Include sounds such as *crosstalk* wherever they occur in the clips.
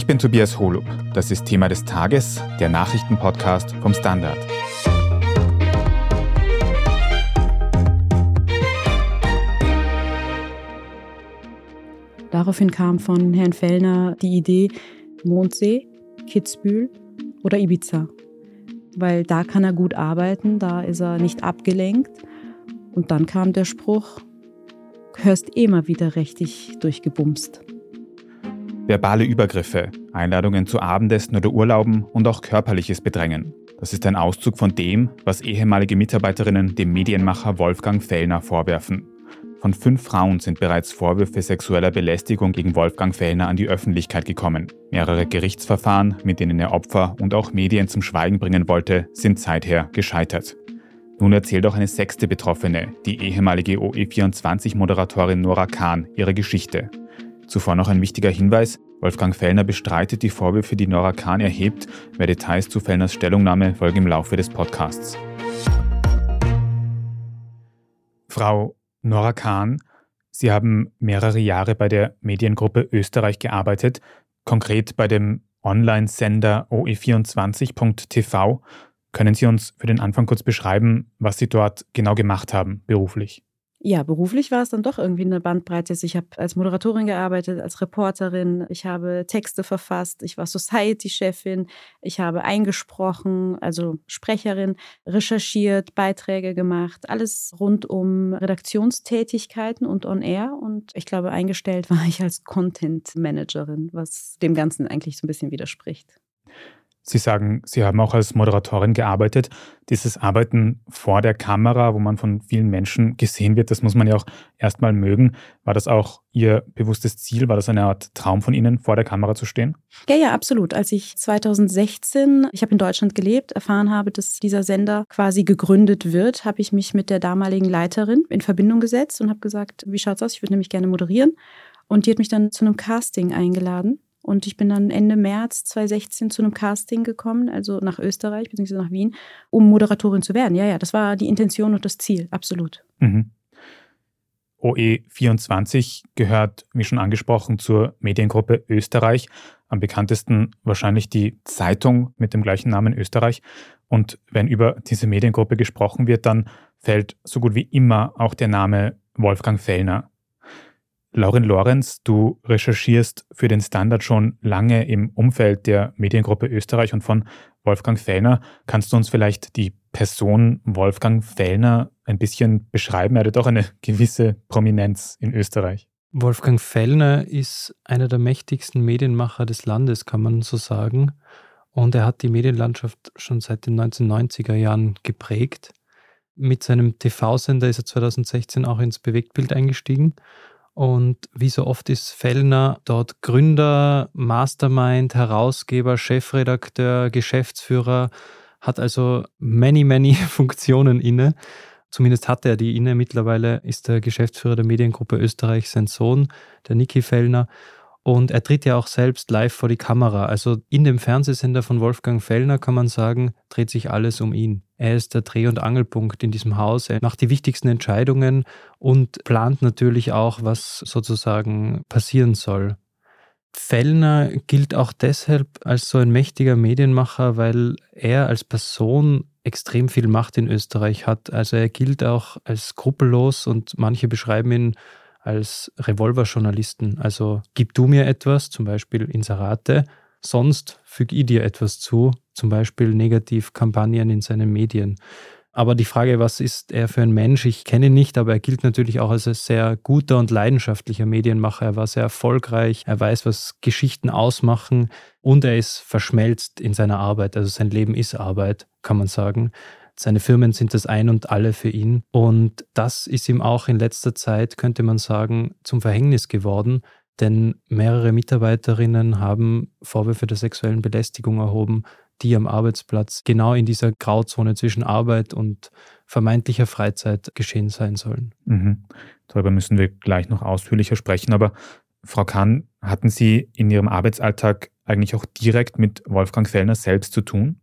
Ich bin Tobias Holub. Das ist Thema des Tages, der Nachrichtenpodcast vom Standard. Daraufhin kam von Herrn Fellner die Idee Mondsee, Kitzbühel oder Ibiza. Weil da kann er gut arbeiten, da ist er nicht abgelenkt. Und dann kam der Spruch, hörst eh mal wieder richtig durchgebumst. Verbale Übergriffe, Einladungen zu Abendessen oder Urlauben und auch körperliches Bedrängen. Das ist ein Auszug von dem, was ehemalige Mitarbeiterinnen dem Medienmacher Wolfgang Fellner vorwerfen. Von fünf Frauen sind bereits Vorwürfe sexueller Belästigung gegen Wolfgang Fellner an die Öffentlichkeit gekommen. Mehrere Gerichtsverfahren, mit denen er Opfer und auch Medien zum Schweigen bringen wollte, sind seither gescheitert. Nun erzählt auch eine sechste Betroffene, die ehemalige OE24-Moderatorin Nora Kahn, ihre Geschichte. Zuvor noch ein wichtiger Hinweis. Wolfgang Fellner bestreitet die Vorwürfe, die Nora Kahn erhebt. Mehr Details zu Fellners Stellungnahme folgen im Laufe des Podcasts. Frau Nora Kahn, Sie haben mehrere Jahre bei der Mediengruppe Österreich gearbeitet, konkret bei dem Online-Sender oe24.tv. Können Sie uns für den Anfang kurz beschreiben, was Sie dort genau gemacht haben, beruflich? Ja, beruflich war es dann doch irgendwie eine Bandbreite. Ich habe als Moderatorin gearbeitet, als Reporterin, ich habe Texte verfasst, ich war Society-Chefin, ich habe eingesprochen, also Sprecherin, recherchiert, Beiträge gemacht, alles rund um Redaktionstätigkeiten und On-Air. Und ich glaube, eingestellt *laughs* war ich als Content-Managerin, was dem Ganzen eigentlich so ein bisschen widerspricht. Sie sagen, Sie haben auch als Moderatorin gearbeitet. Dieses Arbeiten vor der Kamera, wo man von vielen Menschen gesehen wird, das muss man ja auch erstmal mögen. War das auch Ihr bewusstes Ziel? War das eine Art Traum von Ihnen, vor der Kamera zu stehen? Ja, ja, absolut. Als ich 2016, ich habe in Deutschland gelebt, erfahren habe, dass dieser Sender quasi gegründet wird, habe ich mich mit der damaligen Leiterin in Verbindung gesetzt und habe gesagt, wie schaut's aus? Ich würde nämlich gerne moderieren. Und die hat mich dann zu einem Casting eingeladen. Und ich bin dann Ende März 2016 zu einem Casting gekommen, also nach Österreich bzw. nach Wien, um Moderatorin zu werden. Ja, ja, das war die Intention und das Ziel, absolut. Mhm. OE24 gehört, wie schon angesprochen, zur Mediengruppe Österreich. Am bekanntesten wahrscheinlich die Zeitung mit dem gleichen Namen Österreich. Und wenn über diese Mediengruppe gesprochen wird, dann fällt so gut wie immer auch der Name Wolfgang Fellner Lauren Lorenz, du recherchierst für den Standard schon lange im Umfeld der Mediengruppe Österreich und von Wolfgang Fellner. Kannst du uns vielleicht die Person Wolfgang Fellner ein bisschen beschreiben? Er hat doch eine gewisse Prominenz in Österreich. Wolfgang Fellner ist einer der mächtigsten Medienmacher des Landes, kann man so sagen. Und er hat die Medienlandschaft schon seit den 1990er Jahren geprägt. Mit seinem TV-Sender ist er 2016 auch ins Bewegtbild eingestiegen und wie so oft ist Fellner dort Gründer, Mastermind, Herausgeber, Chefredakteur, Geschäftsführer, hat also many, many *laughs* Funktionen inne. Zumindest hatte er die inne. Mittlerweile ist er Geschäftsführer der Mediengruppe Österreich sein Sohn, der Niki Fellner. Und er tritt ja auch selbst live vor die Kamera. Also in dem Fernsehsender von Wolfgang Fellner kann man sagen, dreht sich alles um ihn. Er ist der Dreh- und Angelpunkt in diesem Haus. Er macht die wichtigsten Entscheidungen und plant natürlich auch, was sozusagen passieren soll. Fellner gilt auch deshalb als so ein mächtiger Medienmacher, weil er als Person extrem viel Macht in Österreich hat. Also er gilt auch als skrupellos und manche beschreiben ihn als Revolverjournalisten. Also gib du mir etwas, zum Beispiel Inserate, sonst füge ich dir etwas zu, zum Beispiel Negativkampagnen in seinen Medien. Aber die Frage, was ist er für ein Mensch? Ich kenne ihn nicht, aber er gilt natürlich auch als ein sehr guter und leidenschaftlicher Medienmacher. Er war sehr erfolgreich, er weiß, was Geschichten ausmachen und er ist verschmelzt in seiner Arbeit. Also sein Leben ist Arbeit, kann man sagen. Seine Firmen sind das Ein und Alle für ihn. Und das ist ihm auch in letzter Zeit, könnte man sagen, zum Verhängnis geworden. Denn mehrere Mitarbeiterinnen haben Vorwürfe der sexuellen Belästigung erhoben, die am Arbeitsplatz genau in dieser Grauzone zwischen Arbeit und vermeintlicher Freizeit geschehen sein sollen. Mhm. Darüber müssen wir gleich noch ausführlicher sprechen. Aber Frau Kahn, hatten Sie in Ihrem Arbeitsalltag eigentlich auch direkt mit Wolfgang Fellner selbst zu tun?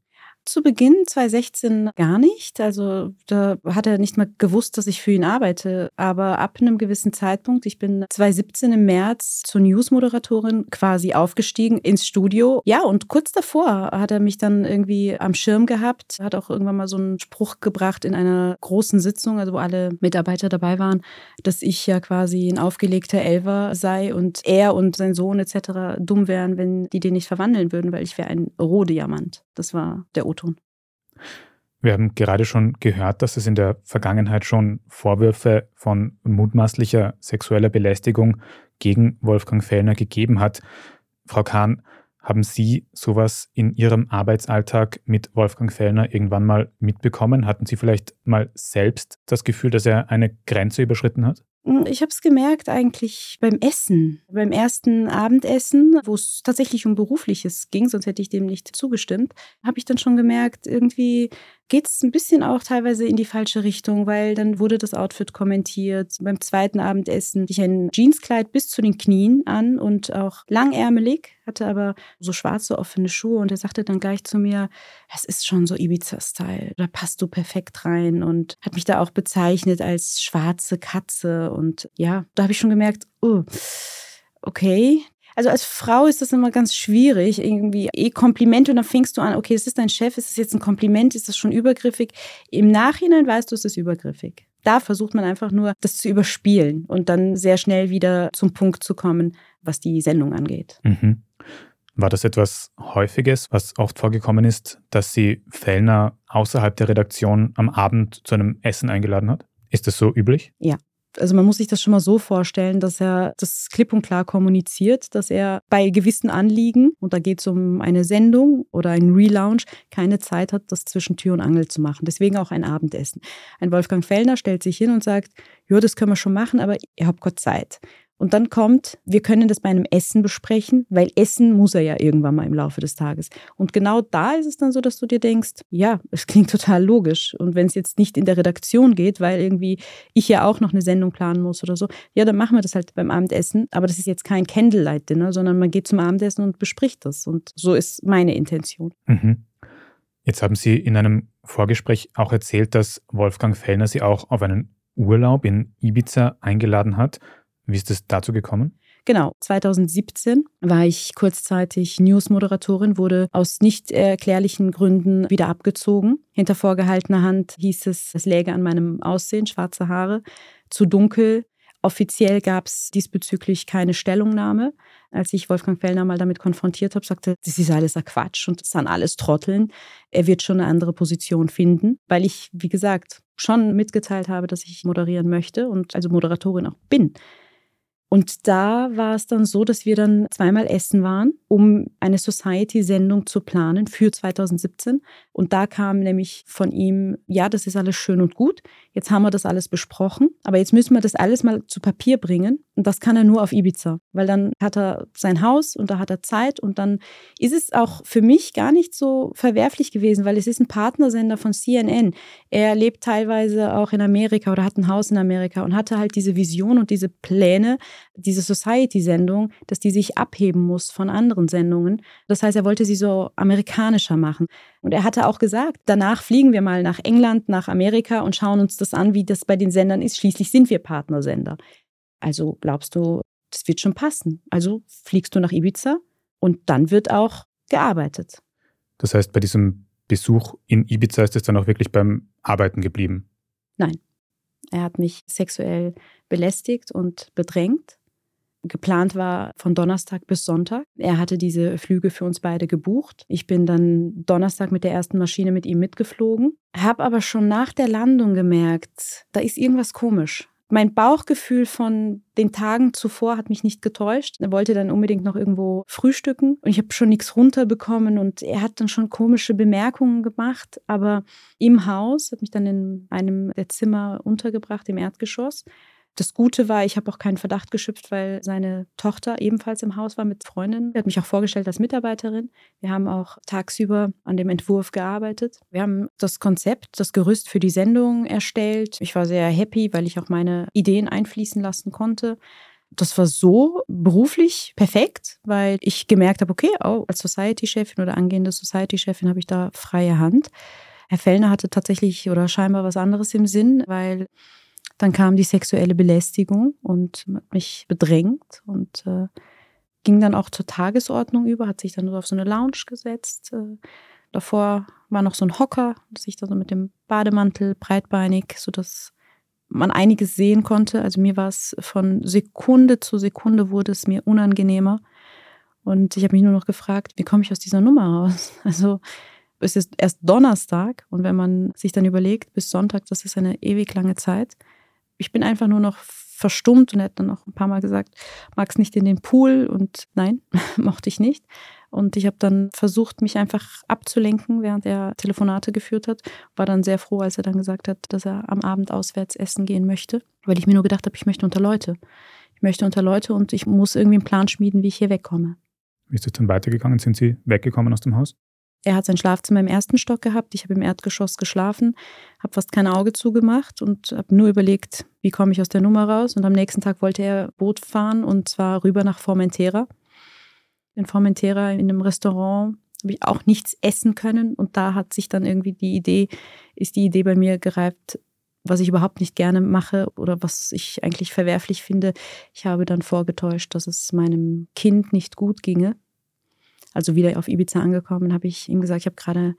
Zu Beginn 2016 gar nicht. Also da hat er nicht mal gewusst, dass ich für ihn arbeite. Aber ab einem gewissen Zeitpunkt, ich bin 2017 im März zur News-Moderatorin quasi aufgestiegen ins Studio. Ja, und kurz davor hat er mich dann irgendwie am Schirm gehabt, hat auch irgendwann mal so einen Spruch gebracht in einer großen Sitzung, also wo alle Mitarbeiter dabei waren, dass ich ja quasi ein aufgelegter Elver sei und er und sein Sohn etc. dumm wären, wenn die den nicht verwandeln würden, weil ich wäre ein Rohdiamant. Das war der O-Ton. Wir haben gerade schon gehört, dass es in der Vergangenheit schon Vorwürfe von mutmaßlicher sexueller Belästigung gegen Wolfgang Fellner gegeben hat. Frau Kahn, haben Sie sowas in Ihrem Arbeitsalltag mit Wolfgang Fellner irgendwann mal mitbekommen? Hatten Sie vielleicht mal selbst das Gefühl, dass er eine Grenze überschritten hat? Hm, ich habe es gemerkt eigentlich beim Essen, beim ersten Abendessen, wo es tatsächlich um berufliches ging, sonst hätte ich dem nicht zugestimmt, habe ich dann schon gemerkt, irgendwie geht es ein bisschen auch teilweise in die falsche Richtung, weil dann wurde das Outfit kommentiert. Beim zweiten Abendessen hatte ich ein Jeanskleid bis zu den Knien an und auch langärmelig, hatte aber so schwarze offene Schuhe und er sagte dann gleich zu mir, es ist schon so Ibiza-Style, da passt du perfekt rein und hat mich da auch bezeichnet als schwarze Katze und ja, da habe ich schon gemerkt, oh, okay, also als Frau ist das immer ganz schwierig, irgendwie eh Komplimente und dann fängst du an, okay, es ist dein Chef, ist es jetzt ein Kompliment, ist das schon übergriffig? Im Nachhinein weißt du, es ist übergriffig. Da versucht man einfach nur, das zu überspielen und dann sehr schnell wieder zum Punkt zu kommen, was die Sendung angeht. Mhm. War das etwas Häufiges, was oft vorgekommen ist, dass sie Fellner außerhalb der Redaktion am Abend zu einem Essen eingeladen hat? Ist das so üblich? Ja, also man muss sich das schon mal so vorstellen, dass er das klipp und klar kommuniziert, dass er bei gewissen Anliegen, und da geht es um eine Sendung oder einen Relaunch, keine Zeit hat, das zwischen Tür und Angel zu machen. Deswegen auch ein Abendessen. Ein Wolfgang Fellner stellt sich hin und sagt, ja, das können wir schon machen, aber ihr habt Gott Zeit. Und dann kommt, wir können das bei einem Essen besprechen, weil Essen muss er ja irgendwann mal im Laufe des Tages. Und genau da ist es dann so, dass du dir denkst, ja, es klingt total logisch. Und wenn es jetzt nicht in der Redaktion geht, weil irgendwie ich ja auch noch eine Sendung planen muss oder so, ja, dann machen wir das halt beim Abendessen. Aber das ist jetzt kein Candlelight-Dinner, sondern man geht zum Abendessen und bespricht das. Und so ist meine Intention. Mhm. Jetzt haben Sie in einem Vorgespräch auch erzählt, dass Wolfgang Fellner Sie auch auf einen Urlaub in Ibiza eingeladen hat. Wie ist es dazu gekommen? Genau, 2017 war ich kurzzeitig News-Moderatorin, wurde aus nicht erklärlichen Gründen wieder abgezogen. Hinter vorgehaltener Hand hieß es, es läge an meinem Aussehen, schwarze Haare, zu dunkel. Offiziell gab es diesbezüglich keine Stellungnahme. Als ich Wolfgang Fellner mal damit konfrontiert habe, sagte, das ist alles ein Quatsch und das sind alles Trotteln. Er wird schon eine andere Position finden, weil ich, wie gesagt, schon mitgeteilt habe, dass ich moderieren möchte und also Moderatorin auch bin. Und da war es dann so, dass wir dann zweimal essen waren, um eine Society-Sendung zu planen für 2017. Und da kam nämlich von ihm, ja, das ist alles schön und gut. Jetzt haben wir das alles besprochen, aber jetzt müssen wir das alles mal zu Papier bringen. Und das kann er nur auf Ibiza, weil dann hat er sein Haus und da hat er Zeit. Und dann ist es auch für mich gar nicht so verwerflich gewesen, weil es ist ein Partnersender von CNN. Er lebt teilweise auch in Amerika oder hat ein Haus in Amerika und hatte halt diese Vision und diese Pläne, diese Society-Sendung, dass die sich abheben muss von anderen Sendungen. Das heißt, er wollte sie so amerikanischer machen. Und er hatte auch gesagt, danach fliegen wir mal nach England, nach Amerika und schauen uns das an, wie das bei den Sendern ist. Schließlich sind wir Partnersender. Also glaubst du, das wird schon passen. Also fliegst du nach Ibiza und dann wird auch gearbeitet. Das heißt, bei diesem Besuch in Ibiza ist es dann auch wirklich beim Arbeiten geblieben? Nein. Er hat mich sexuell belästigt und bedrängt. Geplant war von Donnerstag bis Sonntag. Er hatte diese Flüge für uns beide gebucht. Ich bin dann Donnerstag mit der ersten Maschine mit ihm mitgeflogen, habe aber schon nach der Landung gemerkt, da ist irgendwas komisch. Mein Bauchgefühl von den Tagen zuvor hat mich nicht getäuscht. Er wollte dann unbedingt noch irgendwo frühstücken und ich habe schon nichts runterbekommen und er hat dann schon komische Bemerkungen gemacht. Aber im Haus, hat mich dann in einem der Zimmer untergebracht, im Erdgeschoss, das Gute war, ich habe auch keinen Verdacht geschöpft, weil seine Tochter ebenfalls im Haus war mit Freundinnen. Er hat mich auch vorgestellt als Mitarbeiterin. Wir haben auch tagsüber an dem Entwurf gearbeitet. Wir haben das Konzept, das Gerüst für die Sendung erstellt. Ich war sehr happy, weil ich auch meine Ideen einfließen lassen konnte. Das war so beruflich perfekt, weil ich gemerkt habe, okay, oh, als Society-Chefin oder angehende Society-Chefin habe ich da freie Hand. Herr Fellner hatte tatsächlich oder scheinbar was anderes im Sinn, weil dann kam die sexuelle Belästigung und hat mich bedrängt und äh, ging dann auch zur Tagesordnung über, hat sich dann auf so eine Lounge gesetzt. Äh, davor war noch so ein Hocker, sich da so mit dem Bademantel breitbeinig, sodass man einiges sehen konnte. Also mir war es von Sekunde zu Sekunde wurde es mir unangenehmer. Und ich habe mich nur noch gefragt, wie komme ich aus dieser Nummer raus? *laughs* Also es ist erst Donnerstag und wenn man sich dann überlegt, bis Sonntag, das ist eine ewig lange Zeit. Ich bin einfach nur noch verstummt und er hat dann auch ein paar Mal gesagt, magst nicht in den Pool und nein, *laughs* mochte ich nicht. Und ich habe dann versucht, mich einfach abzulenken, während er Telefonate geführt hat. War dann sehr froh, als er dann gesagt hat, dass er am Abend auswärts essen gehen möchte, weil ich mir nur gedacht habe, ich möchte unter Leute. Ich möchte unter Leute und ich muss irgendwie einen Plan schmieden, wie ich hier wegkomme. Wie ist es dann weitergegangen? Sind Sie weggekommen aus dem Haus? Er hat sein Schlafzimmer im ersten Stock gehabt. Ich habe im Erdgeschoss geschlafen, habe fast kein Auge zugemacht und habe nur überlegt, wie komme ich aus der Nummer raus. Und am nächsten Tag wollte er Boot fahren und zwar rüber nach Formentera in Formentera in einem Restaurant habe ich auch nichts essen können und da hat sich dann irgendwie die Idee, ist die Idee bei mir gereift, was ich überhaupt nicht gerne mache oder was ich eigentlich verwerflich finde. Ich habe dann vorgetäuscht, dass es meinem Kind nicht gut ginge. Also wieder auf Ibiza angekommen, habe ich ihm gesagt, ich habe gerade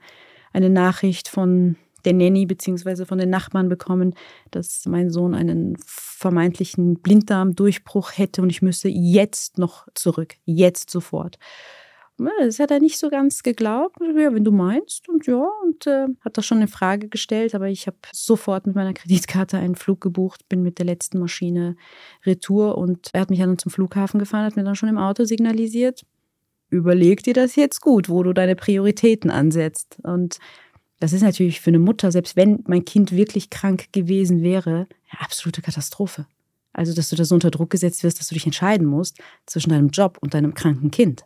eine Nachricht von der Nanny bzw. von den Nachbarn bekommen, dass mein Sohn einen vermeintlichen Blinddarmdurchbruch hätte und ich müsse jetzt noch zurück, jetzt sofort. Das hat er nicht so ganz geglaubt. Ja, wenn du meinst. Und ja, und äh, hat da schon eine Frage gestellt, aber ich habe sofort mit meiner Kreditkarte einen Flug gebucht, bin mit der letzten Maschine retour und er hat mich dann zum Flughafen gefahren, hat mir dann schon im Auto signalisiert, überleg dir das jetzt gut, wo du deine Prioritäten ansetzt. Und das ist natürlich für eine Mutter, selbst wenn mein Kind wirklich krank gewesen wäre, eine absolute Katastrophe. Also, dass du da so unter Druck gesetzt wirst, dass du dich entscheiden musst zwischen deinem Job und deinem kranken Kind.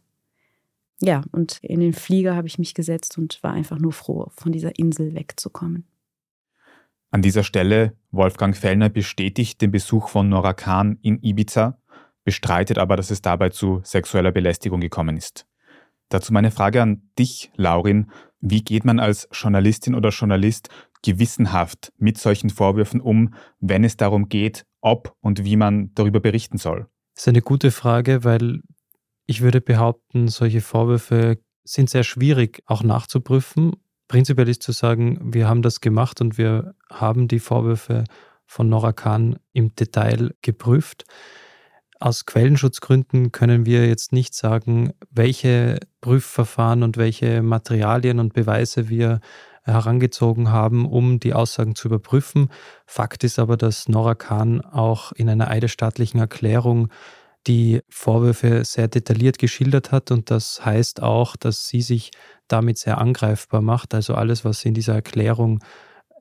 Ja, und in den Flieger habe ich mich gesetzt und war einfach nur froh, von dieser Insel wegzukommen. An dieser Stelle, Wolfgang Fellner bestätigt den Besuch von Nora Kahn in Ibiza, bestreitet aber, dass es dabei zu sexueller Belästigung gekommen ist. Dazu meine Frage an dich, Laurin. Wie geht man als Journalistin oder Journalist gewissenhaft mit solchen Vorwürfen um, wenn es darum geht, ob und wie man darüber berichten soll? Das ist eine gute Frage, weil ich würde behaupten, solche Vorwürfe sind sehr schwierig auch nachzuprüfen. Prinzipiell ist zu sagen, wir haben das gemacht und wir haben die Vorwürfe von Nora Khan im Detail geprüft. Aus Quellenschutzgründen können wir jetzt nicht sagen, welche Prüfverfahren und welche Materialien und Beweise wir herangezogen haben, um die Aussagen zu überprüfen. Fakt ist aber, dass Nora Khan auch in einer eidesstaatlichen Erklärung die Vorwürfe sehr detailliert geschildert hat und das heißt auch, dass sie sich damit sehr angreifbar macht. Also alles, was sie in dieser Erklärung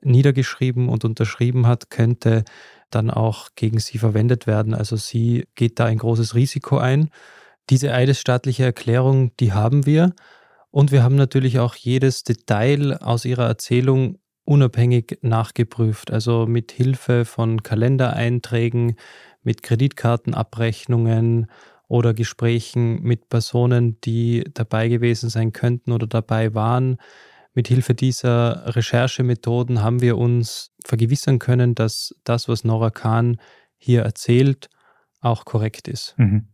niedergeschrieben und unterschrieben hat, könnte dann auch gegen sie verwendet werden. Also sie geht da ein großes Risiko ein. Diese eidesstaatliche Erklärung, die haben wir. Und wir haben natürlich auch jedes Detail aus ihrer Erzählung unabhängig nachgeprüft. Also mit Hilfe von Kalendereinträgen, mit Kreditkartenabrechnungen oder Gesprächen mit Personen, die dabei gewesen sein könnten oder dabei waren. Mit Hilfe dieser Recherchemethoden haben wir uns vergewissern können, dass das, was Nora Khan hier erzählt, auch korrekt ist. Mhm.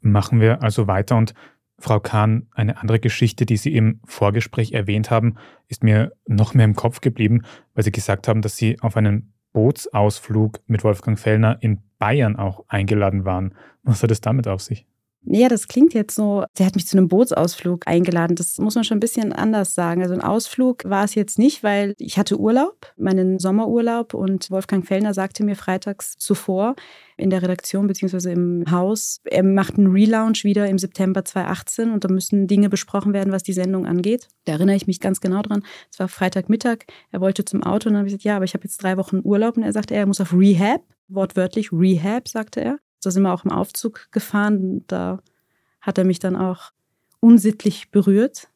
Machen wir also weiter und Frau Kahn, eine andere Geschichte, die Sie im Vorgespräch erwähnt haben, ist mir noch mehr im Kopf geblieben, weil Sie gesagt haben, dass Sie auf einen Bootsausflug mit Wolfgang Fellner in Bayern auch eingeladen waren. Was hat es damit auf sich? Ja, das klingt jetzt so, der hat mich zu einem Bootsausflug eingeladen. Das muss man schon ein bisschen anders sagen. Also ein Ausflug war es jetzt nicht, weil ich hatte Urlaub, meinen Sommerurlaub und Wolfgang Fellner sagte mir freitags zuvor in der Redaktion bzw. im Haus, er macht einen Relaunch wieder im September 2018 und da müssen Dinge besprochen werden, was die Sendung angeht. Da erinnere ich mich ganz genau dran. Es war Freitagmittag, er wollte zum Auto und dann habe ich gesagt, ja, aber ich habe jetzt drei Wochen Urlaub und er sagte, er muss auf Rehab, wortwörtlich Rehab, sagte er. Da sind wir auch im Aufzug gefahren. Da hat er mich dann auch unsittlich berührt.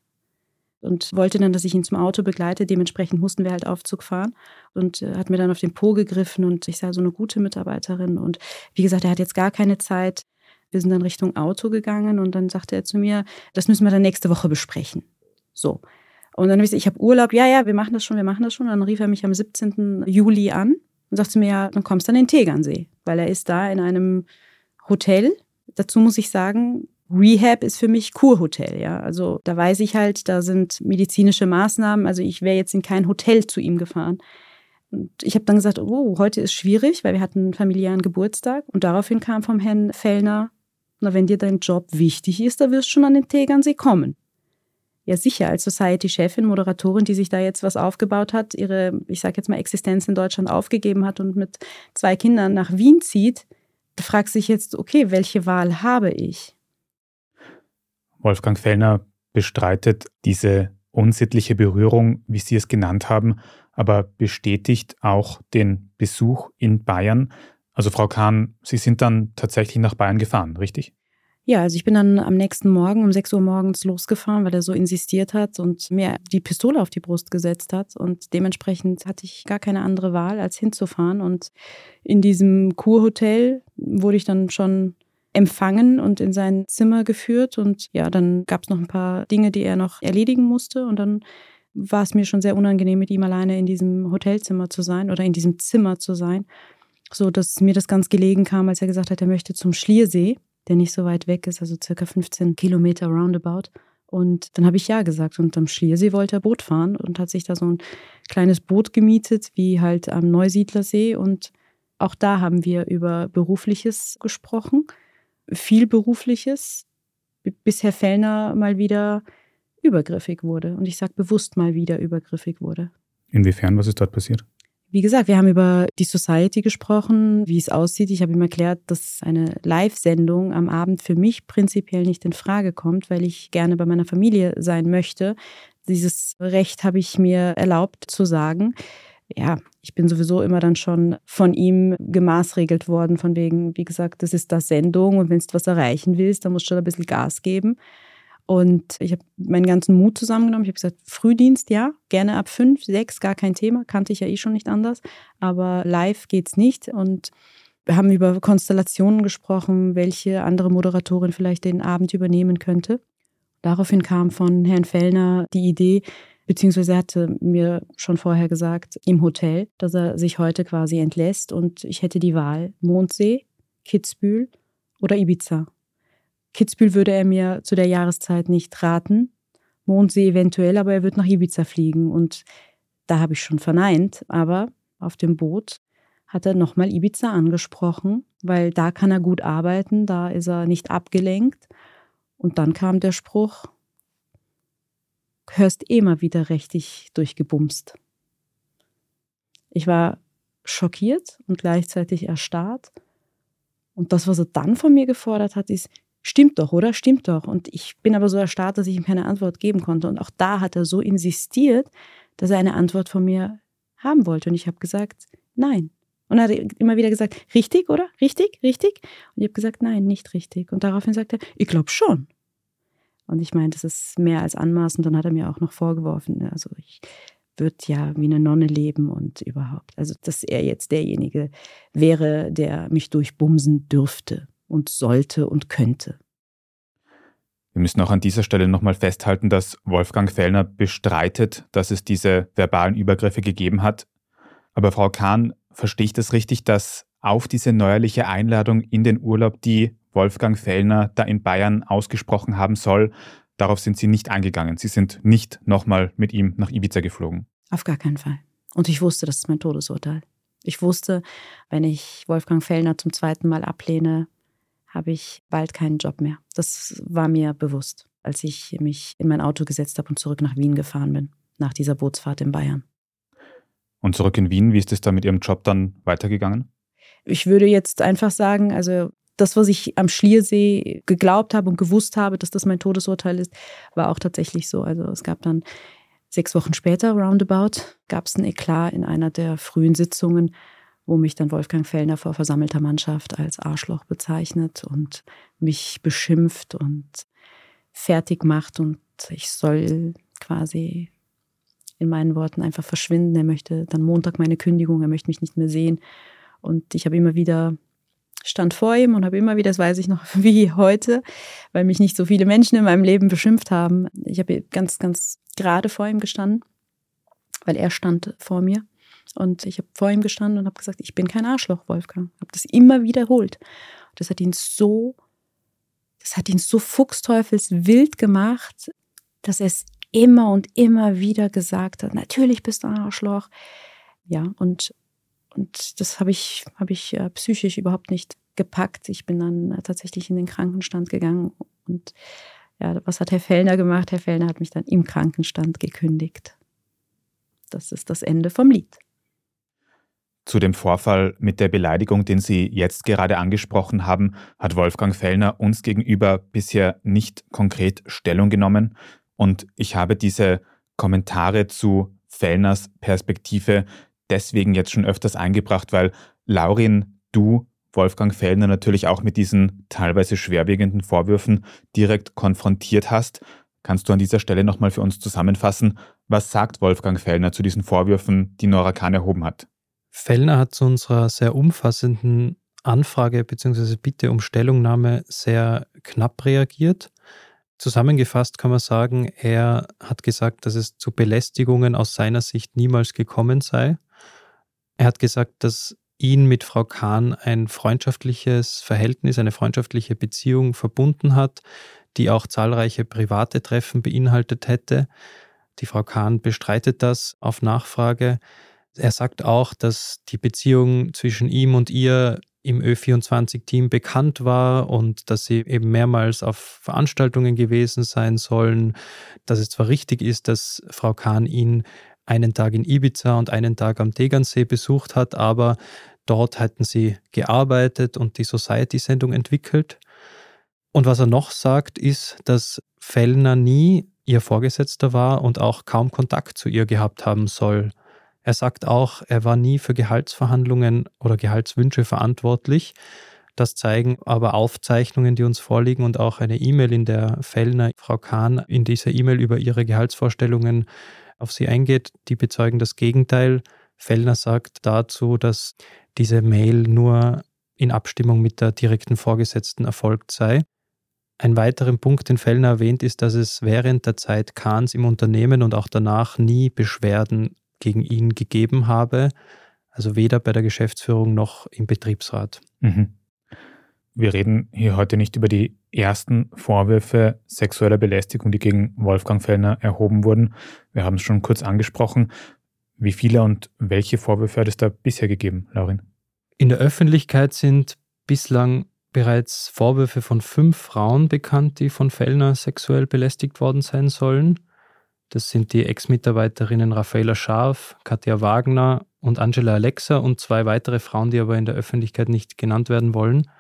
und wollte dann, dass ich ihn zum Auto begleite. Dementsprechend mussten wir halt Aufzug fahren und äh, hat mir dann auf den Po gegriffen und ich sah so eine gute Mitarbeiterin und wie gesagt, er hat jetzt gar keine Zeit. Wir sind dann Richtung Auto gegangen und dann sagte er zu mir, das müssen wir dann nächste Woche besprechen. So. Und dann habe ich gesagt, ich habe Urlaub. Ja, ja, wir machen das schon, wir machen das schon. Und dann rief er mich am 17. Juli an und sagte mir, ja, dann kommst du an den Tegernsee, weil er ist da in einem Hotel. Dazu muss ich sagen, Rehab ist für mich Kurhotel, ja. Also da weiß ich halt, da sind medizinische Maßnahmen. Also ich wäre jetzt in kein Hotel zu ihm gefahren. Und ich habe dann gesagt, oh, heute ist schwierig, weil wir hatten einen familiären Geburtstag. Und daraufhin kam vom Herrn Fellner, na, wenn dir dein Job wichtig ist, da wirst du schon an den Tegernsee kommen. Ja, sicher, als Society-Chefin, Moderatorin, die sich da jetzt was aufgebaut hat, ihre, ich sage jetzt mal, Existenz in Deutschland aufgegeben hat und mit zwei Kindern nach Wien zieht, da fragt sich jetzt, okay, welche Wahl habe ich? Wolfgang Fellner bestreitet diese unsittliche Berührung, wie Sie es genannt haben, aber bestätigt auch den Besuch in Bayern. Also Frau Kahn, Sie sind dann tatsächlich nach Bayern gefahren, richtig? Ja, also ich bin dann am nächsten Morgen um 6 Uhr morgens losgefahren, weil er so insistiert hat und mir die Pistole auf die Brust gesetzt hat. Und dementsprechend hatte ich gar keine andere Wahl, als hinzufahren. Und in diesem Kurhotel wurde ich dann schon empfangen und in sein Zimmer geführt. Und ja, dann gab es noch ein paar Dinge, die er noch erledigen musste. Und dann war es mir schon sehr unangenehm, mit ihm alleine in diesem Hotelzimmer zu sein oder in diesem Zimmer zu sein. So dass mir das ganz gelegen kam, als er gesagt hat, er möchte zum Schliersee, der nicht so weit weg ist, also circa 15 Kilometer roundabout. Und dann habe ich ja gesagt. Und am Schliersee wollte er Boot fahren und hat sich da so ein kleines Boot gemietet, wie halt am Neusiedlersee. Und auch da haben wir über Berufliches gesprochen viel Berufliches, bis Herr Fellner mal wieder übergriffig wurde. Und ich sage bewusst mal wieder übergriffig wurde. Inwiefern, was ist dort passiert? Wie gesagt, wir haben über die Society gesprochen, wie es aussieht. Ich habe ihm erklärt, dass eine Live-Sendung am Abend für mich prinzipiell nicht in Frage kommt, weil ich gerne bei meiner Familie sein möchte. Dieses Recht habe ich mir erlaubt zu sagen ja, ich bin sowieso immer dann schon von ihm gemaßregelt worden, von wegen, wie gesagt, das ist das Sendung und wenn du was erreichen willst, dann musst du schon ein bisschen Gas geben. Und ich habe meinen ganzen Mut zusammengenommen. Ich habe gesagt, Frühdienst, ja, gerne ab fünf, sechs, gar kein Thema. Kannte ich ja eh schon nicht anders. Aber live geht's nicht. Und wir haben über Konstellationen gesprochen, welche andere Moderatorin vielleicht den Abend übernehmen könnte. Daraufhin kam von Herrn Fellner die Idee, Beziehungsweise er hatte mir schon vorher gesagt, im Hotel, dass er sich heute quasi entlässt und ich hätte die Wahl Mondsee, Kitzbühel oder Ibiza. Kitzbühel würde er mir zu der Jahreszeit nicht raten, Mondsee eventuell, aber er wird nach Ibiza fliegen und da habe ich schon verneint, aber auf dem Boot hat er nochmal Ibiza angesprochen, weil da kann er gut arbeiten, da ist er nicht abgelenkt. Und dann kam der Spruch, hörst eh mal wieder richtig durchgebumst. Ich war schockiert und gleichzeitig erstarrt. Und das, was er dann von mir gefordert hat, ist, stimmt doch, oder? Stimmt doch. Und ich bin aber so erstarrt, dass ich ihm keine Antwort geben konnte. Und auch da hat er so insistiert, dass er eine Antwort von mir haben wollte. Und ich habe gesagt, nein. Und er hat immer wieder gesagt, richtig, oder? Richtig, richtig? Und ich habe gesagt, nein, nicht richtig. Und daraufhin sagt er, ich glaube schon. Und ich meine, das ist mehr als anmaßend. Dann hat er mir auch noch vorgeworfen, ne, also ich würde ja wie eine Nonne leben und überhaupt. Also, dass er jetzt derjenige wäre, der mich durchbumsen dürfte und sollte und könnte. Wir müssen auch an dieser Stelle nochmal festhalten, dass Wolfgang Fellner bestreitet, dass es diese verbalen Übergriffe gegeben hat. Aber Frau Kahn, verstehe ich das richtig, dass auf diese neuerliche Einladung in den Urlaub die Wolfgang Fellner da in Bayern ausgesprochen haben soll. Darauf sind Sie nicht eingegangen. Sie sind nicht nochmal mit ihm nach Ibiza geflogen. Auf gar keinen Fall. Und ich wusste, das ist mein Todesurteil. Ich wusste, wenn ich Wolfgang Fellner zum zweiten Mal ablehne, habe ich bald keinen Job mehr. Das war mir bewusst, als ich mich in mein Auto gesetzt habe und zurück nach Wien gefahren bin, nach dieser Bootsfahrt in Bayern. Und zurück in Wien, wie ist es da mit Ihrem Job dann weitergegangen? Ich würde jetzt einfach sagen, also das, was ich am Schliersee geglaubt habe und gewusst habe, dass das mein Todesurteil ist, war auch tatsächlich so. Also es gab dann sechs Wochen später, roundabout, gab es ein Eklat in einer der frühen Sitzungen, wo mich dann Wolfgang Fellner vor versammelter Mannschaft als Arschloch bezeichnet und mich beschimpft und fertig macht und ich soll quasi in meinen Worten einfach verschwinden. Er möchte dann Montag meine Kündigung, er möchte mich nicht mehr sehen. Und ich habe immer wieder stand vor ihm und habe immer wieder, das weiß ich noch *laughs* wie heute, weil mich nicht so viele Menschen in meinem Leben beschimpft haben. Ich habe ganz, ganz gerade vor ihm gestanden, weil er stand vor mir. Und ich habe vor ihm gestanden und habe gesagt, ich bin kein Arschloch, Wolfgang. Habe das immer wiederholt. Das hat ihn so, das hat ihn so fuchsteufelswild gemacht, dass er es immer und immer wieder gesagt hat, natürlich bist du ein Arschloch. Ja, und, und das habe ich, hab ich äh, psychisch überhaupt nicht gepackt. Ich bin dann äh, tatsächlich in den Krankenstand gegangen und ja, was hat Herr Fellner gemacht? Herr Fellner hat mich dann im Krankenstand gekündigt. Das ist das Ende vom Lied. Zu dem Vorfall mit der Beleidigung, den Sie jetzt gerade angesprochen haben, hat Wolfgang Fellner uns gegenüber bisher nicht konkret Stellung genommen. Und ich habe diese Kommentare zu Fellners Perspektive deswegen jetzt schon öfters eingebracht, weil Laurin, du Wolfgang Fellner natürlich auch mit diesen teilweise schwerwiegenden Vorwürfen direkt konfrontiert hast. Kannst du an dieser Stelle nochmal für uns zusammenfassen, was sagt Wolfgang Fellner zu diesen Vorwürfen, die Nora Kahn erhoben hat? Fellner hat zu unserer sehr umfassenden Anfrage bzw. Bitte um Stellungnahme sehr knapp reagiert. Zusammengefasst kann man sagen, er hat gesagt, dass es zu Belästigungen aus seiner Sicht niemals gekommen sei. Er hat gesagt, dass ihn mit Frau Kahn ein freundschaftliches Verhältnis, eine freundschaftliche Beziehung verbunden hat, die auch zahlreiche private Treffen beinhaltet hätte. Die Frau Kahn bestreitet das auf Nachfrage. Er sagt auch, dass die Beziehung zwischen ihm und ihr im Ö24-Team bekannt war und dass sie eben mehrmals auf Veranstaltungen gewesen sein sollen, dass es zwar richtig ist, dass Frau Kahn ihn einen Tag in Ibiza und einen Tag am Tegernsee besucht hat, aber dort hätten sie gearbeitet und die Society-Sendung entwickelt. Und was er noch sagt, ist, dass Fellner nie ihr Vorgesetzter war und auch kaum Kontakt zu ihr gehabt haben soll. Er sagt auch, er war nie für Gehaltsverhandlungen oder Gehaltswünsche verantwortlich. Das zeigen aber Aufzeichnungen, die uns vorliegen und auch eine E-Mail, in der Fellner Frau Kahn in dieser E-Mail über ihre Gehaltsvorstellungen auf sie eingeht, die bezeugen das Gegenteil. Fellner sagt dazu, dass diese Mail nur in Abstimmung mit der direkten Vorgesetzten erfolgt sei. Ein weiterer Punkt, den Fellner erwähnt, ist, dass es während der Zeit Kahns im Unternehmen und auch danach nie Beschwerden gegen ihn gegeben habe. Also weder bei der Geschäftsführung noch im Betriebsrat. Mhm. Wir reden hier heute nicht über die ersten Vorwürfe sexueller Belästigung, die gegen Wolfgang Fellner erhoben wurden. Wir haben es schon kurz angesprochen. Wie viele und welche Vorwürfe hat es da bisher gegeben, Laurin? In der Öffentlichkeit sind bislang bereits Vorwürfe von fünf Frauen bekannt, die von Fellner sexuell belästigt worden sein sollen. Das sind die Ex-Mitarbeiterinnen Raffaela Scharf, Katja Wagner und Angela Alexa und zwei weitere Frauen, die aber in der Öffentlichkeit nicht genannt werden wollen.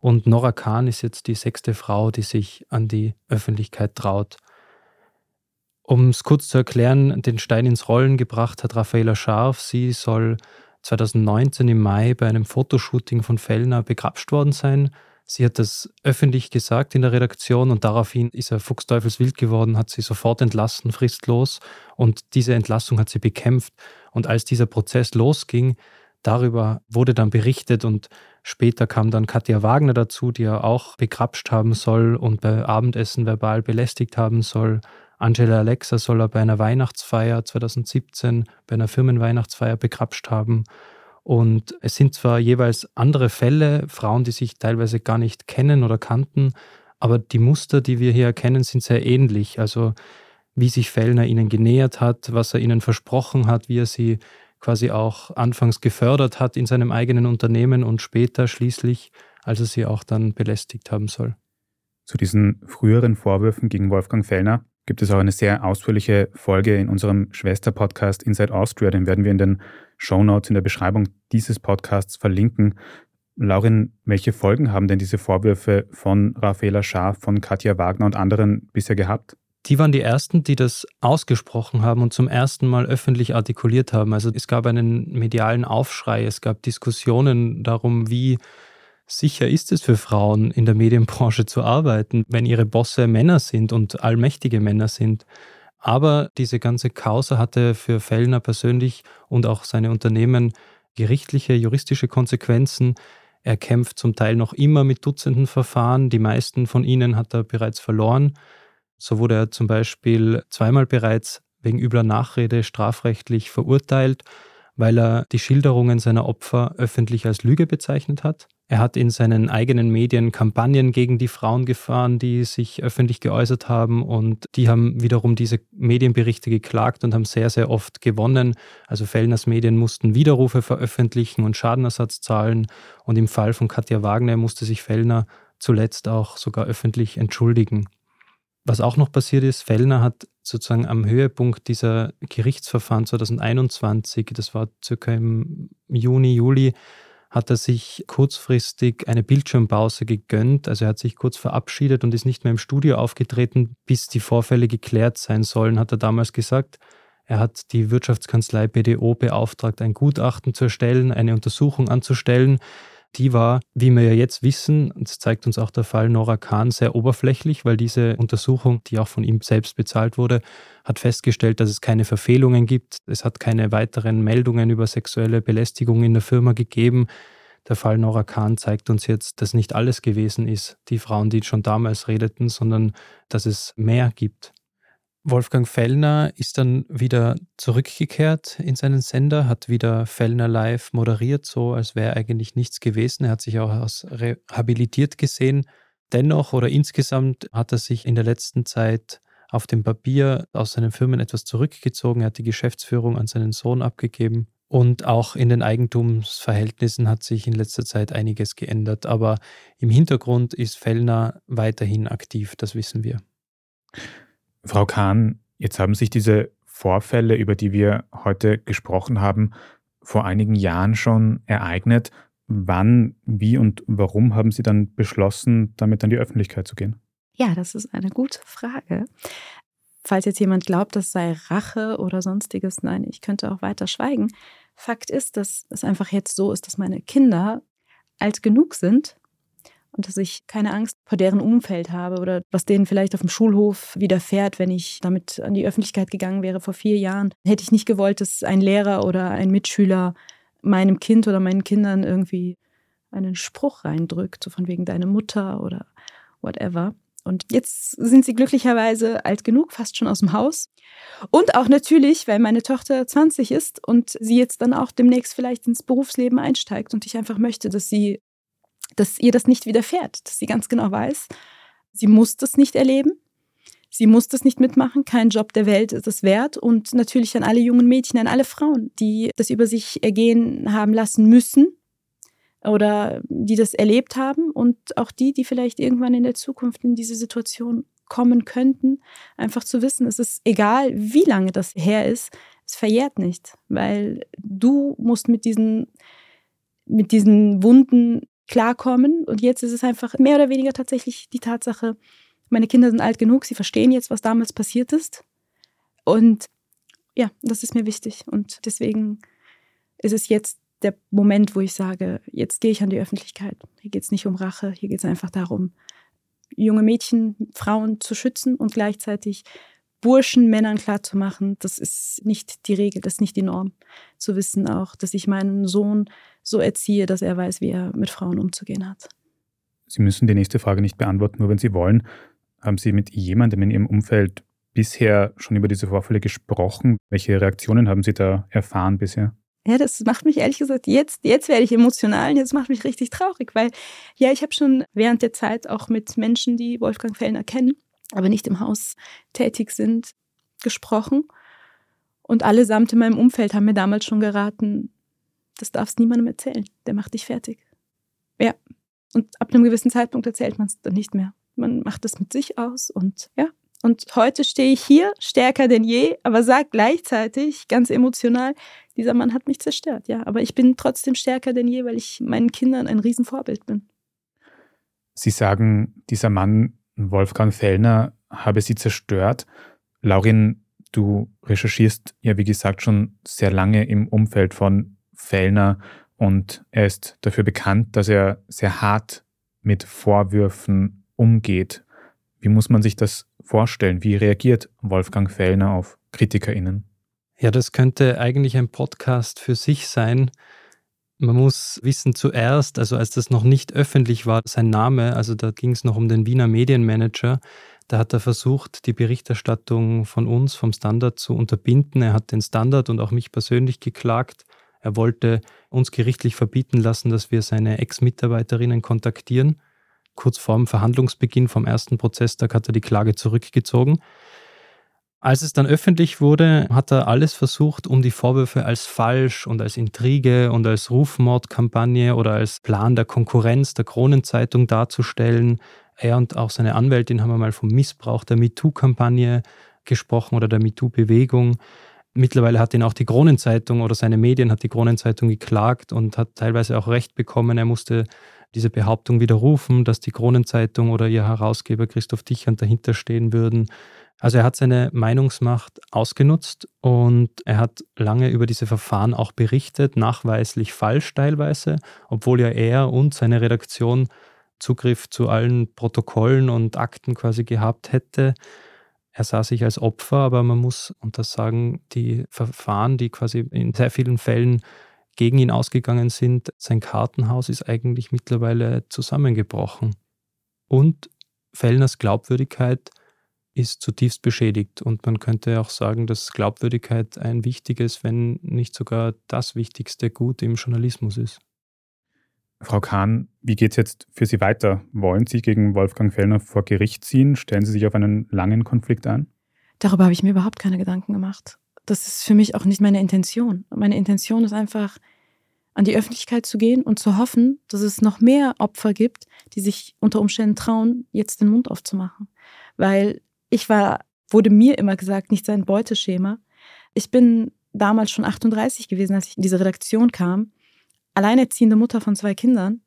Und Nora Khan ist jetzt die sechste Frau, die sich an die Öffentlichkeit traut. Um es kurz zu erklären, den Stein ins Rollen gebracht hat Raffaela Scharf. Sie soll 2019 im Mai bei einem Fotoshooting von Fellner begrapscht worden sein. Sie hat das öffentlich gesagt in der Redaktion und daraufhin ist er fuchsteufelswild geworden, hat sie sofort entlassen, fristlos. Und diese Entlassung hat sie bekämpft. Und als dieser Prozess losging, darüber wurde dann berichtet und später kam dann Katja Wagner dazu, die er auch begrapscht haben soll und bei Abendessen verbal belästigt haben soll. Angela Alexa soll er bei einer Weihnachtsfeier 2017, bei einer Firmenweihnachtsfeier begrapscht haben. Und es sind zwar jeweils andere Fälle, Frauen, die sich teilweise gar nicht kennen oder kannten, aber die Muster, die wir hier erkennen, sind sehr ähnlich. Also wie sich Fellner ihnen genähert hat, was er ihnen versprochen hat, wie er sie quasi auch anfangs gefördert hat in seinem eigenen Unternehmen und später schließlich, als er sie auch dann belästigt haben soll. Zu diesen früheren Vorwürfen gegen Wolfgang Fellner gibt es auch eine sehr ausführliche Folge in unserem Schwester-Podcast Inside Austria. Den werden wir in den Show Notes in der Beschreibung dieses Podcasts verlinken. Laurin, welche Folgen haben denn diese Vorwürfe von Raffaela Scharf, von Katja Wagner und anderen bisher gehabt? Die waren die ersten, die das ausgesprochen haben und zum ersten Mal öffentlich artikuliert haben. Also es gab einen medialen Aufschrei, es gab Diskussionen darum, wie sicher ist es für Frauen in der Medienbranche zu arbeiten, wenn ihre Bosse Männer sind und allmächtige Männer sind. Aber diese ganze Causa hatte für Fellner persönlich und auch seine Unternehmen gerichtliche, juristische Konsequenzen. Er kämpft zum Teil noch immer mit Dutzenden Verfahren. Die meisten von ihnen hat er bereits verloren. So wurde er zum Beispiel zweimal bereits wegen übler Nachrede strafrechtlich verurteilt, weil er die Schilderungen seiner Opfer öffentlich als Lüge bezeichnet hat. Er hat in seinen eigenen Medien Kampagnen gegen die Frauen gefahren, die sich öffentlich geäußert haben und die haben wiederum diese Medienberichte geklagt und haben sehr, sehr oft gewonnen. Also Fellners Medien mussten Widerrufe veröffentlichen und Schadenersatz zahlen und im Fall von Katja Wagner musste sich Fellner zuletzt auch sogar öffentlich entschuldigen. Was auch noch passiert ist, Fellner hat sozusagen am Höhepunkt dieser Gerichtsverfahren 2021, das war circa im Juni, Juli, hat er sich kurzfristig eine Bildschirmpause gegönnt. Also er hat sich kurz verabschiedet und ist nicht mehr im Studio aufgetreten, bis die Vorfälle geklärt sein sollen, hat er damals gesagt. Er hat die Wirtschaftskanzlei BDO beauftragt, ein Gutachten zu erstellen, eine Untersuchung anzustellen. Die war, wie wir ja jetzt wissen, das zeigt uns auch der Fall Nora Kahn, sehr oberflächlich, weil diese Untersuchung, die auch von ihm selbst bezahlt wurde, hat festgestellt, dass es keine Verfehlungen gibt. Es hat keine weiteren Meldungen über sexuelle Belästigung in der Firma gegeben. Der Fall Nora Kahn zeigt uns jetzt, dass nicht alles gewesen ist, die Frauen, die schon damals redeten, sondern dass es mehr gibt. Wolfgang Fellner ist dann wieder zurückgekehrt in seinen Sender, hat wieder Fellner live moderiert, so als wäre eigentlich nichts gewesen. Er hat sich auch als rehabilitiert gesehen. Dennoch oder insgesamt hat er sich in der letzten Zeit auf dem Papier aus seinen Firmen etwas zurückgezogen. Er hat die Geschäftsführung an seinen Sohn abgegeben. Und auch in den Eigentumsverhältnissen hat sich in letzter Zeit einiges geändert. Aber im Hintergrund ist Fellner weiterhin aktiv, das wissen wir. Frau Kahn, jetzt haben sich diese Vorfälle, über die wir heute gesprochen haben, vor einigen Jahren schon ereignet. Wann, wie und warum haben Sie dann beschlossen, damit an die Öffentlichkeit zu gehen? Ja, das ist eine gute Frage. Falls jetzt jemand glaubt, das sei Rache oder sonstiges, nein, ich könnte auch weiter schweigen. Fakt ist, dass es einfach jetzt so ist, dass meine Kinder alt genug sind, und dass ich keine Angst vor deren Umfeld habe oder was denen vielleicht auf dem Schulhof widerfährt, wenn ich damit an die Öffentlichkeit gegangen wäre vor vier Jahren. Hätte ich nicht gewollt, dass ein Lehrer oder ein Mitschüler meinem Kind oder meinen Kindern irgendwie einen Spruch reindrückt, so von wegen deine Mutter oder whatever. Und jetzt sind sie glücklicherweise alt genug, fast schon aus dem Haus. Und auch natürlich, weil meine Tochter 20 ist und sie jetzt dann auch demnächst vielleicht ins Berufsleben einsteigt und ich einfach möchte, dass sie dass ihr das nicht widerfährt, dass sie ganz genau weiß, sie muss das nicht erleben, sie muss das nicht mitmachen, kein Job der Welt ist es wert und natürlich an alle jungen Mädchen, an alle Frauen, die das über sich ergehen haben lassen müssen oder die das erlebt haben und auch die, die vielleicht irgendwann in der Zukunft in diese Situation kommen könnten, einfach zu wissen, es ist egal, wie lange das her ist, es verjährt nicht, weil du musst mit diesen mit diesen Wunden klarkommen. Und jetzt ist es einfach mehr oder weniger tatsächlich die Tatsache, meine Kinder sind alt genug, sie verstehen jetzt, was damals passiert ist. Und ja, das ist mir wichtig. Und deswegen ist es jetzt der Moment, wo ich sage, jetzt gehe ich an die Öffentlichkeit. Hier geht es nicht um Rache, hier geht es einfach darum, junge Mädchen, Frauen zu schützen und gleichzeitig Burschen, Männern klarzumachen, das ist nicht die Regel, das ist nicht die Norm. Zu wissen auch, dass ich meinen Sohn so erziehe, dass er weiß, wie er mit Frauen umzugehen hat. Sie müssen die nächste Frage nicht beantworten, nur wenn Sie wollen. Haben Sie mit jemandem in Ihrem Umfeld bisher schon über diese Vorfälle gesprochen? Welche Reaktionen haben Sie da erfahren bisher? Ja, das macht mich ehrlich gesagt, jetzt, jetzt werde ich emotional und jetzt macht mich richtig traurig, weil ja, ich habe schon während der Zeit auch mit Menschen, die Wolfgang Fellner kennen, aber nicht im Haus tätig sind, gesprochen. Und allesamt in meinem Umfeld haben mir damals schon geraten, das darfst niemandem erzählen, der macht dich fertig. Ja, und ab einem gewissen Zeitpunkt erzählt man es dann nicht mehr. Man macht es mit sich aus und ja. Und heute stehe ich hier stärker denn je, aber sage gleichzeitig ganz emotional, dieser Mann hat mich zerstört, ja. Aber ich bin trotzdem stärker denn je, weil ich meinen Kindern ein Riesenvorbild bin. Sie sagen, dieser Mann Wolfgang Fellner habe sie zerstört. Laurin, du recherchierst ja, wie gesagt, schon sehr lange im Umfeld von Fellner und er ist dafür bekannt, dass er sehr hart mit Vorwürfen umgeht. Wie muss man sich das vorstellen? Wie reagiert Wolfgang Fellner auf KritikerInnen? Ja, das könnte eigentlich ein Podcast für sich sein. Man muss wissen, zuerst, also als das noch nicht öffentlich war, sein Name, also da ging es noch um den Wiener Medienmanager, da hat er versucht, die Berichterstattung von uns, vom Standard zu unterbinden. Er hat den Standard und auch mich persönlich geklagt. Er wollte uns gerichtlich verbieten lassen, dass wir seine Ex-Mitarbeiterinnen kontaktieren. Kurz vorm Verhandlungsbeginn vom ersten Prozesstag hat er die Klage zurückgezogen. Als es dann öffentlich wurde, hat er alles versucht, um die Vorwürfe als falsch und als Intrige und als Rufmordkampagne oder als Plan der Konkurrenz der Kronenzeitung darzustellen. Er und auch seine Anwältin haben einmal vom Missbrauch der MeToo-Kampagne gesprochen oder der MeToo-Bewegung. Mittlerweile hat ihn auch die Kronenzeitung oder seine Medien hat die Kronenzeitung geklagt und hat teilweise auch Recht bekommen. Er musste diese Behauptung widerrufen, dass die Kronenzeitung oder ihr Herausgeber Christoph Dichand dahinter stehen würden. Also er hat seine Meinungsmacht ausgenutzt und er hat lange über diese Verfahren auch berichtet, nachweislich falsch teilweise, obwohl ja er und seine Redaktion Zugriff zu allen Protokollen und Akten quasi gehabt hätte. Er sah sich als Opfer, aber man muss, und das sagen die Verfahren, die quasi in sehr vielen Fällen gegen ihn ausgegangen sind, sein Kartenhaus ist eigentlich mittlerweile zusammengebrochen. Und Fellners Glaubwürdigkeit ist zutiefst beschädigt. Und man könnte auch sagen, dass Glaubwürdigkeit ein wichtiges, wenn nicht sogar das wichtigste Gut im Journalismus ist. Frau Kahn, wie geht es jetzt für Sie weiter? Wollen Sie gegen Wolfgang Fellner vor Gericht ziehen? Stellen Sie sich auf einen langen Konflikt ein? Darüber habe ich mir überhaupt keine Gedanken gemacht. Das ist für mich auch nicht meine Intention. Meine Intention ist einfach, an die Öffentlichkeit zu gehen und zu hoffen, dass es noch mehr Opfer gibt, die sich unter Umständen trauen, jetzt den Mund aufzumachen. Weil ich war, wurde mir immer gesagt, nicht sein Beuteschema. Ich bin damals schon 38 gewesen, als ich in diese Redaktion kam. Alleinerziehende Mutter von zwei Kindern.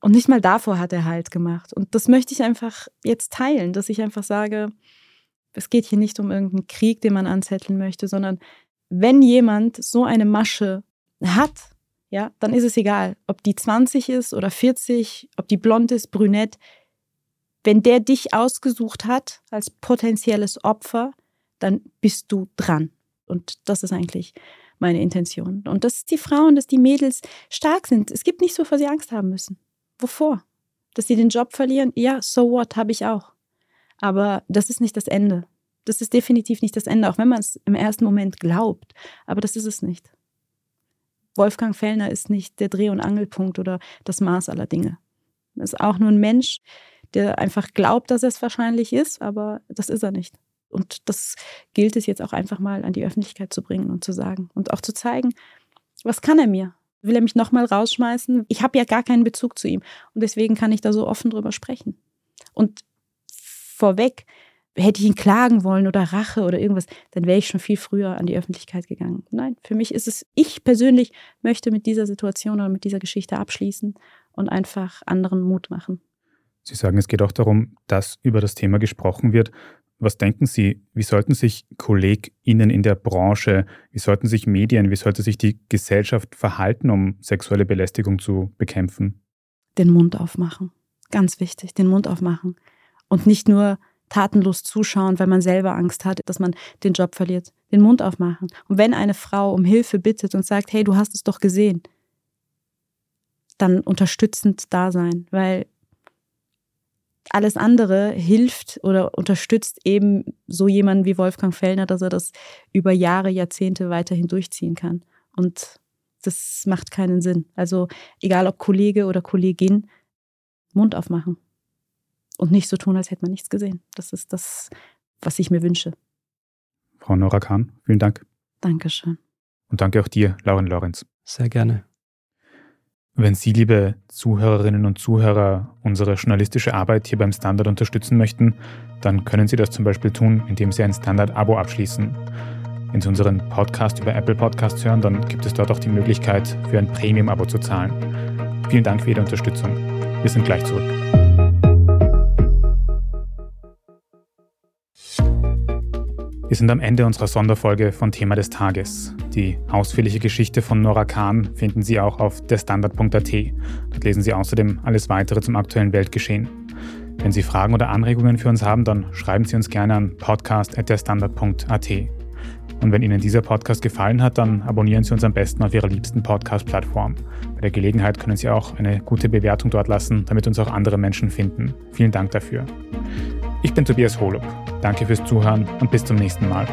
Und nicht mal davor hat er Halt gemacht. Und das möchte ich einfach jetzt teilen, dass ich einfach sage, es geht hier nicht um irgendeinen Krieg, den man anzetteln möchte, sondern wenn jemand so eine Masche hat, ja, dann ist es egal, ob die 20 ist oder 40, ob die blond ist, brünett wenn der dich ausgesucht hat als potenzielles Opfer, dann bist du dran. Und das ist eigentlich meine Intention. Und dass die Frauen, dass die Mädels stark sind. Es gibt nicht so, vor sie Angst haben müssen. Wovor? Dass sie den Job verlieren? Ja, so what, habe ich auch. Aber das ist nicht das Ende. Das ist definitiv nicht das Ende, auch wenn man es im ersten Moment glaubt. Aber das ist es nicht. Wolfgang Fellner ist nicht der Dreh- und Angelpunkt oder das Maß aller Dinge. Er ist auch nur ein Mensch, der einfach glaubt, dass es wahrscheinlich ist, aber das ist er nicht. Und das gilt es jetzt auch einfach mal an die Öffentlichkeit zu bringen und zu sagen und auch zu zeigen, was kann er mir? Will er mich nochmal rausschmeißen? Ich habe ja gar keinen Bezug zu ihm und deswegen kann ich da so offen drüber sprechen. Und vorweg, hätte ich ihn klagen wollen oder Rache oder irgendwas, dann wäre ich schon viel früher an die Öffentlichkeit gegangen. Nein, für mich ist es, ich persönlich möchte mit dieser Situation oder mit dieser Geschichte abschließen und einfach anderen Mut machen. Sie sagen, es geht auch darum, dass über das Thema gesprochen wird. Was denken Sie, wie sollten sich KollegInnen in der Branche, wie sollten sich Medien, wie sollte sich die Gesellschaft verhalten, um sexuelle Belästigung zu bekämpfen? Den Mund aufmachen. Ganz wichtig, den Mund aufmachen. Und nicht nur tatenlos zuschauen, weil man selber Angst hat, dass man den Job verliert. Den Mund aufmachen. Und wenn eine Frau um Hilfe bittet und sagt, hey, du hast es doch gesehen, dann unterstützend da sein, weil alles andere hilft oder unterstützt eben so jemanden wie Wolfgang Fellner, dass er das über Jahre, Jahrzehnte weiterhin durchziehen kann. Und das macht keinen Sinn. Also egal ob Kollege oder Kollegin, Mund aufmachen und nicht so tun, als hätte man nichts gesehen. Das ist das, was ich mir wünsche. Frau Nora Kahn, vielen Dank. Dankeschön. Und danke auch dir, Lauren Lorenz. Sehr gerne. Wenn Sie, liebe Zuhörerinnen und Zuhörer, unsere journalistische Arbeit hier beim Standard unterstützen möchten, dann können Sie das zum Beispiel tun, indem Sie ein Standard-Abo abschließen. Wenn Sie unseren Podcast über Apple Podcasts hören, dann gibt es dort auch die Möglichkeit, für ein Premium-Abo zu zahlen. Vielen Dank für Ihre Unterstützung. Wir sind gleich zurück. Wir sind am Ende unserer Sonderfolge von Thema des Tages. Die ausführliche Geschichte von Nora Kahn finden Sie auch auf derstandard.at. Dort lesen Sie außerdem alles weitere zum aktuellen Weltgeschehen. Wenn Sie Fragen oder Anregungen für uns haben, dann schreiben Sie uns gerne an podcast.derstandard.at. Und wenn Ihnen dieser Podcast gefallen hat, dann abonnieren Sie uns am besten auf Ihrer liebsten Podcast-Plattform. Bei der Gelegenheit können Sie auch eine gute Bewertung dort lassen, damit uns auch andere Menschen finden. Vielen Dank dafür. Ich bin Tobias Holub. Danke fürs Zuhören und bis zum nächsten Mal.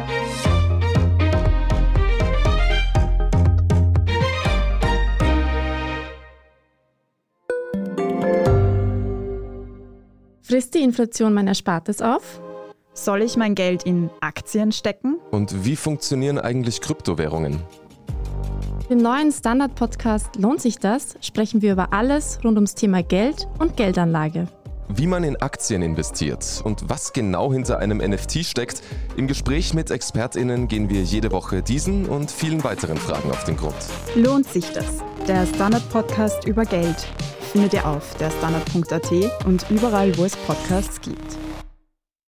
Frisst die Inflation mein Erspartes auf? Soll ich mein Geld in Aktien stecken? Und wie funktionieren eigentlich Kryptowährungen? Im neuen Standard-Podcast Lohnt sich das? sprechen wir über alles rund ums Thema Geld und Geldanlage. Wie man in Aktien investiert und was genau hinter einem NFT steckt, im Gespräch mit ExpertInnen gehen wir jede Woche diesen und vielen weiteren Fragen auf den Grund. Lohnt sich das? Der Standard-Podcast über Geld findet ihr auf derstandard.at und überall, wo es Podcasts gibt.